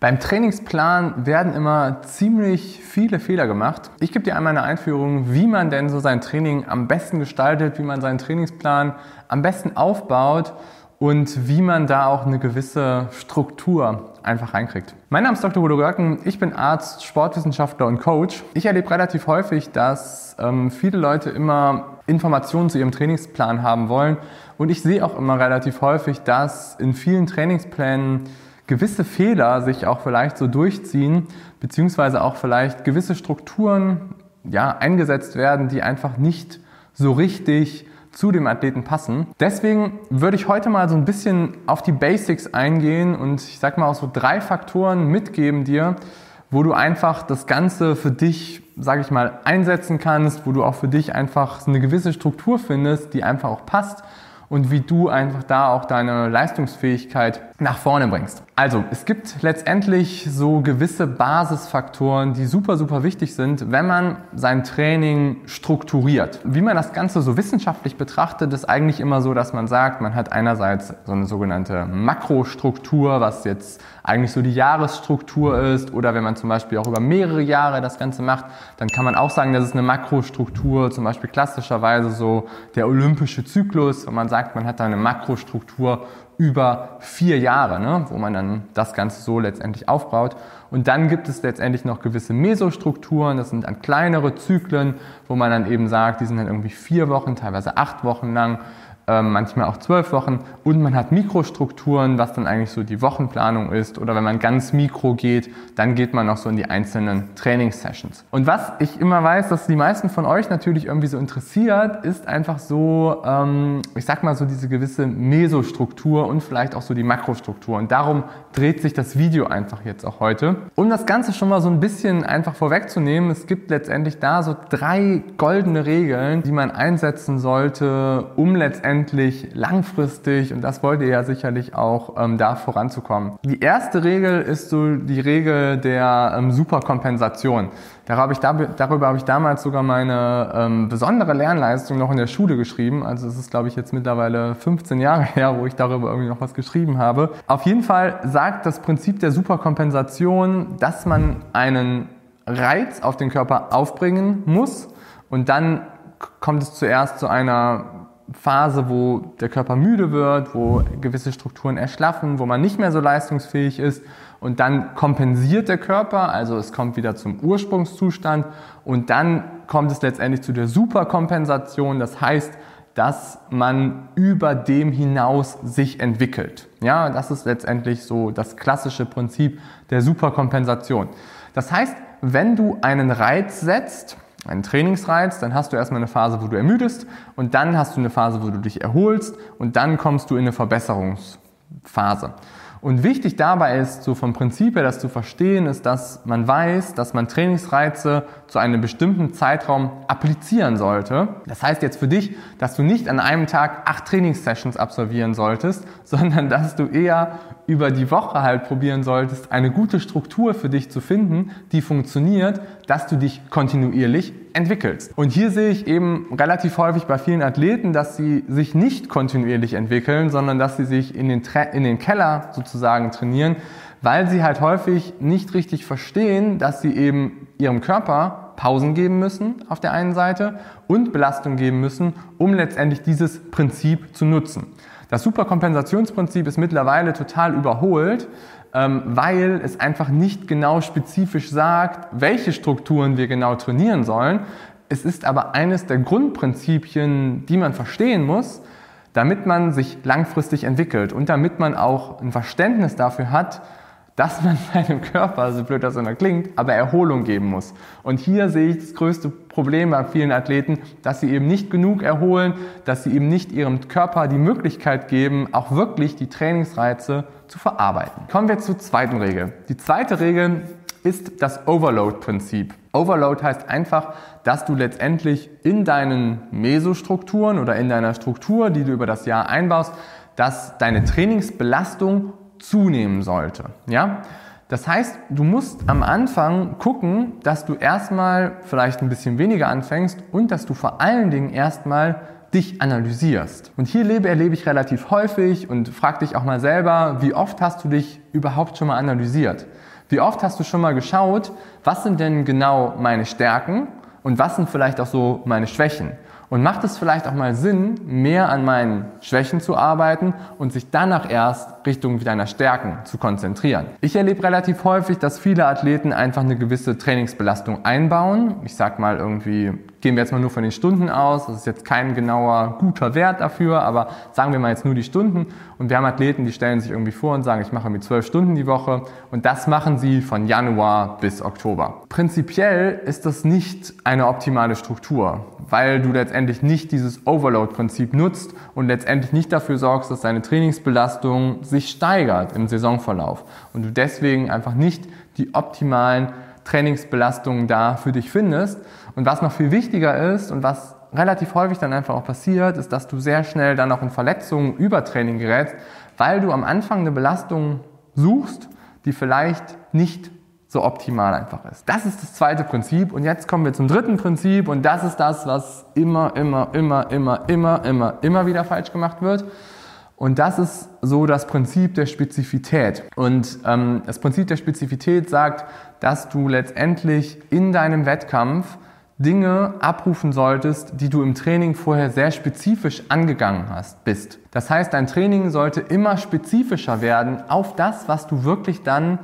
Beim Trainingsplan werden immer ziemlich viele Fehler gemacht. Ich gebe dir einmal eine Einführung, wie man denn so sein Training am besten gestaltet, wie man seinen Trainingsplan am besten aufbaut und wie man da auch eine gewisse Struktur einfach reinkriegt. Mein Name ist Dr. Udo Görken, ich bin Arzt, Sportwissenschaftler und Coach. Ich erlebe relativ häufig, dass ähm, viele Leute immer Informationen zu ihrem Trainingsplan haben wollen und ich sehe auch immer relativ häufig, dass in vielen Trainingsplänen gewisse Fehler sich auch vielleicht so durchziehen, beziehungsweise auch vielleicht gewisse Strukturen ja, eingesetzt werden, die einfach nicht so richtig zu dem Athleten passen. Deswegen würde ich heute mal so ein bisschen auf die Basics eingehen und ich sag mal auch so drei Faktoren mitgeben dir, wo du einfach das Ganze für dich, sage ich mal, einsetzen kannst, wo du auch für dich einfach eine gewisse Struktur findest, die einfach auch passt und wie du einfach da auch deine Leistungsfähigkeit nach vorne bringst. Also, es gibt letztendlich so gewisse Basisfaktoren, die super, super wichtig sind, wenn man sein Training strukturiert. Wie man das Ganze so wissenschaftlich betrachtet, ist eigentlich immer so, dass man sagt, man hat einerseits so eine sogenannte Makrostruktur, was jetzt eigentlich so die Jahresstruktur ist, oder wenn man zum Beispiel auch über mehrere Jahre das Ganze macht, dann kann man auch sagen, das ist eine Makrostruktur, zum Beispiel klassischerweise so der olympische Zyklus, wenn man sagt, man hat da eine Makrostruktur über vier Jahre, ne, wo man dann das Ganze so letztendlich aufbaut. Und dann gibt es letztendlich noch gewisse Mesostrukturen, das sind dann kleinere Zyklen, wo man dann eben sagt, die sind dann irgendwie vier Wochen, teilweise acht Wochen lang manchmal auch zwölf Wochen. Und man hat Mikrostrukturen, was dann eigentlich so die Wochenplanung ist. Oder wenn man ganz mikro geht, dann geht man noch so in die einzelnen Trainingssessions. Und was ich immer weiß, dass die meisten von euch natürlich irgendwie so interessiert, ist einfach so, ähm, ich sag mal so diese gewisse Mesostruktur und vielleicht auch so die Makrostruktur. Und darum dreht sich das Video einfach jetzt auch heute. Um das Ganze schon mal so ein bisschen einfach vorwegzunehmen, es gibt letztendlich da so drei goldene Regeln, die man einsetzen sollte, um letztendlich endlich langfristig, und das wollt ihr ja sicherlich auch, ähm, da voranzukommen. Die erste Regel ist so die Regel der ähm, Superkompensation. Darüber habe, ich da, darüber habe ich damals sogar meine ähm, besondere Lernleistung noch in der Schule geschrieben. Also es ist, glaube ich, jetzt mittlerweile 15 Jahre her, wo ich darüber irgendwie noch was geschrieben habe. Auf jeden Fall sagt das Prinzip der Superkompensation, dass man einen Reiz auf den Körper aufbringen muss und dann kommt es zuerst zu einer Phase, wo der Körper müde wird, wo gewisse Strukturen erschlaffen, wo man nicht mehr so leistungsfähig ist und dann kompensiert der Körper, also es kommt wieder zum Ursprungszustand und dann kommt es letztendlich zu der Superkompensation, das heißt, dass man über dem hinaus sich entwickelt. Ja, das ist letztendlich so das klassische Prinzip der Superkompensation. Das heißt, wenn du einen Reiz setzt, einen Trainingsreiz, dann hast du erstmal eine Phase, wo du ermüdest und dann hast du eine Phase, wo du dich erholst und dann kommst du in eine Verbesserungsphase. Und wichtig dabei ist, so vom Prinzip her das zu verstehen, ist, dass man weiß, dass man Trainingsreize zu einem bestimmten Zeitraum applizieren sollte. Das heißt jetzt für dich, dass du nicht an einem Tag acht Trainingssessions absolvieren solltest, sondern dass du eher über die Woche halt probieren solltest, eine gute Struktur für dich zu finden, die funktioniert, dass du dich kontinuierlich entwickelst. Und hier sehe ich eben relativ häufig bei vielen Athleten, dass sie sich nicht kontinuierlich entwickeln, sondern dass sie sich in den, Tra in den Keller sozusagen trainieren, weil sie halt häufig nicht richtig verstehen, dass sie eben ihrem Körper Pausen geben müssen auf der einen Seite und Belastung geben müssen, um letztendlich dieses Prinzip zu nutzen. Das Superkompensationsprinzip ist mittlerweile total überholt, weil es einfach nicht genau spezifisch sagt, welche Strukturen wir genau trainieren sollen. Es ist aber eines der Grundprinzipien, die man verstehen muss, damit man sich langfristig entwickelt und damit man auch ein Verständnis dafür hat, dass man seinem Körper, so blöd das immer klingt, aber Erholung geben muss. Und hier sehe ich das größte Problem bei vielen Athleten, dass sie eben nicht genug erholen, dass sie eben nicht ihrem Körper die Möglichkeit geben, auch wirklich die Trainingsreize zu verarbeiten. Kommen wir zur zweiten Regel. Die zweite Regel ist das Overload-Prinzip. Overload heißt einfach, dass du letztendlich in deinen Mesostrukturen oder in deiner Struktur, die du über das Jahr einbaust, dass deine Trainingsbelastung zunehmen sollte. Ja? Das heißt, du musst am Anfang gucken, dass du erstmal vielleicht ein bisschen weniger anfängst und dass du vor allen Dingen erstmal dich analysierst. Und hier lebe, erlebe ich relativ häufig und frag dich auch mal selber, wie oft hast du dich überhaupt schon mal analysiert? Wie oft hast du schon mal geschaut, was sind denn genau meine Stärken und was sind vielleicht auch so meine Schwächen? Und macht es vielleicht auch mal Sinn, mehr an meinen Schwächen zu arbeiten und sich danach erst Richtung deiner Stärken zu konzentrieren? Ich erlebe relativ häufig, dass viele Athleten einfach eine gewisse Trainingsbelastung einbauen. Ich sag mal irgendwie gehen wir jetzt mal nur von den Stunden aus. Das ist jetzt kein genauer, guter Wert dafür, aber sagen wir mal jetzt nur die Stunden. Und wir haben Athleten, die stellen sich irgendwie vor und sagen, ich mache irgendwie zwölf Stunden die Woche. Und das machen sie von Januar bis Oktober. Prinzipiell ist das nicht eine optimale Struktur, weil du letztendlich nicht dieses Overload-Prinzip nutzt und letztendlich nicht dafür sorgst, dass deine Trainingsbelastung sich steigert im Saisonverlauf. Und du deswegen einfach nicht die optimalen Trainingsbelastungen da für dich findest. Und was noch viel wichtiger ist und was relativ häufig dann einfach auch passiert, ist, dass du sehr schnell dann auch in Verletzungen, Übertraining gerätst, weil du am Anfang eine Belastung suchst, die vielleicht nicht so optimal einfach ist. Das ist das zweite Prinzip und jetzt kommen wir zum dritten Prinzip und das ist das, was immer, immer, immer, immer, immer, immer, immer wieder falsch gemacht wird. Und das ist so das Prinzip der Spezifität. Und ähm, das Prinzip der Spezifität sagt, dass du letztendlich in deinem Wettkampf Dinge abrufen solltest, die du im Training vorher sehr spezifisch angegangen hast, bist. Das heißt, dein Training sollte immer spezifischer werden auf das, was du wirklich dann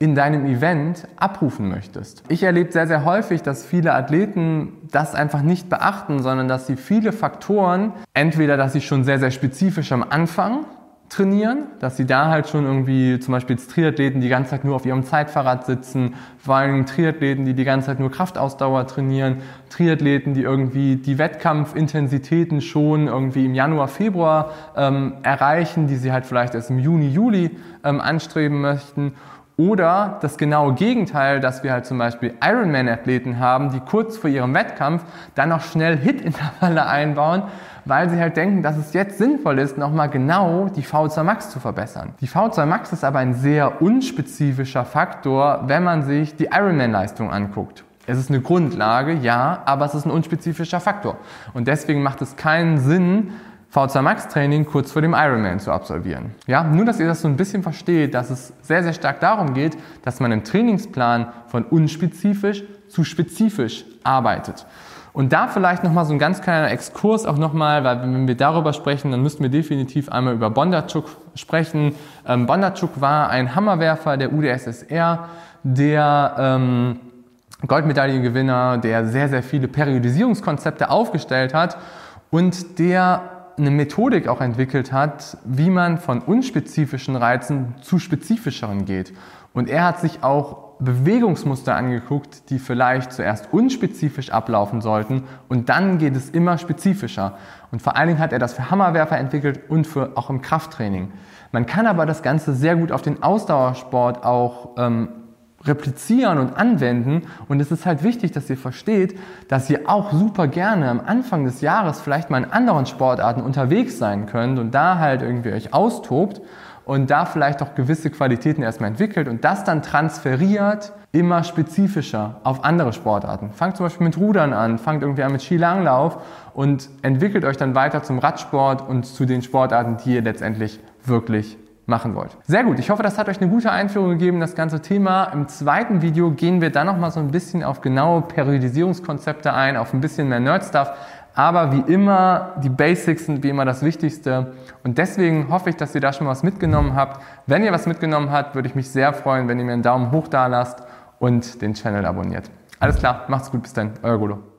in deinem Event abrufen möchtest. Ich erlebe sehr, sehr häufig, dass viele Athleten das einfach nicht beachten, sondern dass sie viele Faktoren, entweder dass sie schon sehr, sehr spezifisch am Anfang trainieren, dass sie da halt schon irgendwie zum Beispiel Triathleten die ganze Zeit nur auf ihrem Zeitfahrrad sitzen, vor allem Triathleten, die die ganze Zeit nur Kraftausdauer trainieren, Triathleten, die irgendwie die Wettkampfintensitäten schon irgendwie im Januar, Februar ähm, erreichen, die sie halt vielleicht erst im Juni, Juli ähm, anstreben möchten oder das genaue Gegenteil, dass wir halt zum Beispiel Ironman-Athleten haben, die kurz vor ihrem Wettkampf dann noch schnell Hit-Intervalle einbauen, weil sie halt denken, dass es jetzt sinnvoll ist, nochmal genau die V2 Max zu verbessern. Die V2 Max ist aber ein sehr unspezifischer Faktor, wenn man sich die Ironman-Leistung anguckt. Es ist eine Grundlage, ja, aber es ist ein unspezifischer Faktor. Und deswegen macht es keinen Sinn, V2 Max Training kurz vor dem Ironman zu absolvieren. Ja, nur dass ihr das so ein bisschen versteht, dass es sehr, sehr stark darum geht, dass man im Trainingsplan von unspezifisch zu spezifisch arbeitet. Und da vielleicht nochmal so ein ganz kleiner Exkurs auch nochmal, weil wenn wir darüber sprechen, dann müssten wir definitiv einmal über Bondarchuk sprechen. Ähm, Bondarchuk war ein Hammerwerfer der UdSSR, der ähm, Goldmedaillengewinner, der sehr, sehr viele Periodisierungskonzepte aufgestellt hat und der eine Methodik auch entwickelt hat, wie man von unspezifischen Reizen zu spezifischeren geht. Und er hat sich auch Bewegungsmuster angeguckt, die vielleicht zuerst unspezifisch ablaufen sollten und dann geht es immer spezifischer. Und vor allen Dingen hat er das für Hammerwerfer entwickelt und für auch im Krafttraining. Man kann aber das Ganze sehr gut auf den Ausdauersport auch ähm, replizieren und anwenden. Und es ist halt wichtig, dass ihr versteht, dass ihr auch super gerne am Anfang des Jahres vielleicht mal in anderen Sportarten unterwegs sein könnt und da halt irgendwie euch austobt und da vielleicht auch gewisse Qualitäten erstmal entwickelt und das dann transferiert immer spezifischer auf andere Sportarten. Fangt zum Beispiel mit Rudern an, fangt irgendwie an mit Skilanglauf und entwickelt euch dann weiter zum Radsport und zu den Sportarten, die ihr letztendlich wirklich machen wollt. Sehr gut, ich hoffe, das hat euch eine gute Einführung gegeben, das ganze Thema. Im zweiten Video gehen wir dann nochmal so ein bisschen auf genaue Periodisierungskonzepte ein, auf ein bisschen mehr Nerd-Stuff. Aber wie immer, die Basics sind wie immer das Wichtigste. Und deswegen hoffe ich, dass ihr da schon was mitgenommen habt. Wenn ihr was mitgenommen habt, würde ich mich sehr freuen, wenn ihr mir einen Daumen hoch da lasst und den Channel abonniert. Alles klar, macht's gut, bis dann, euer Golo.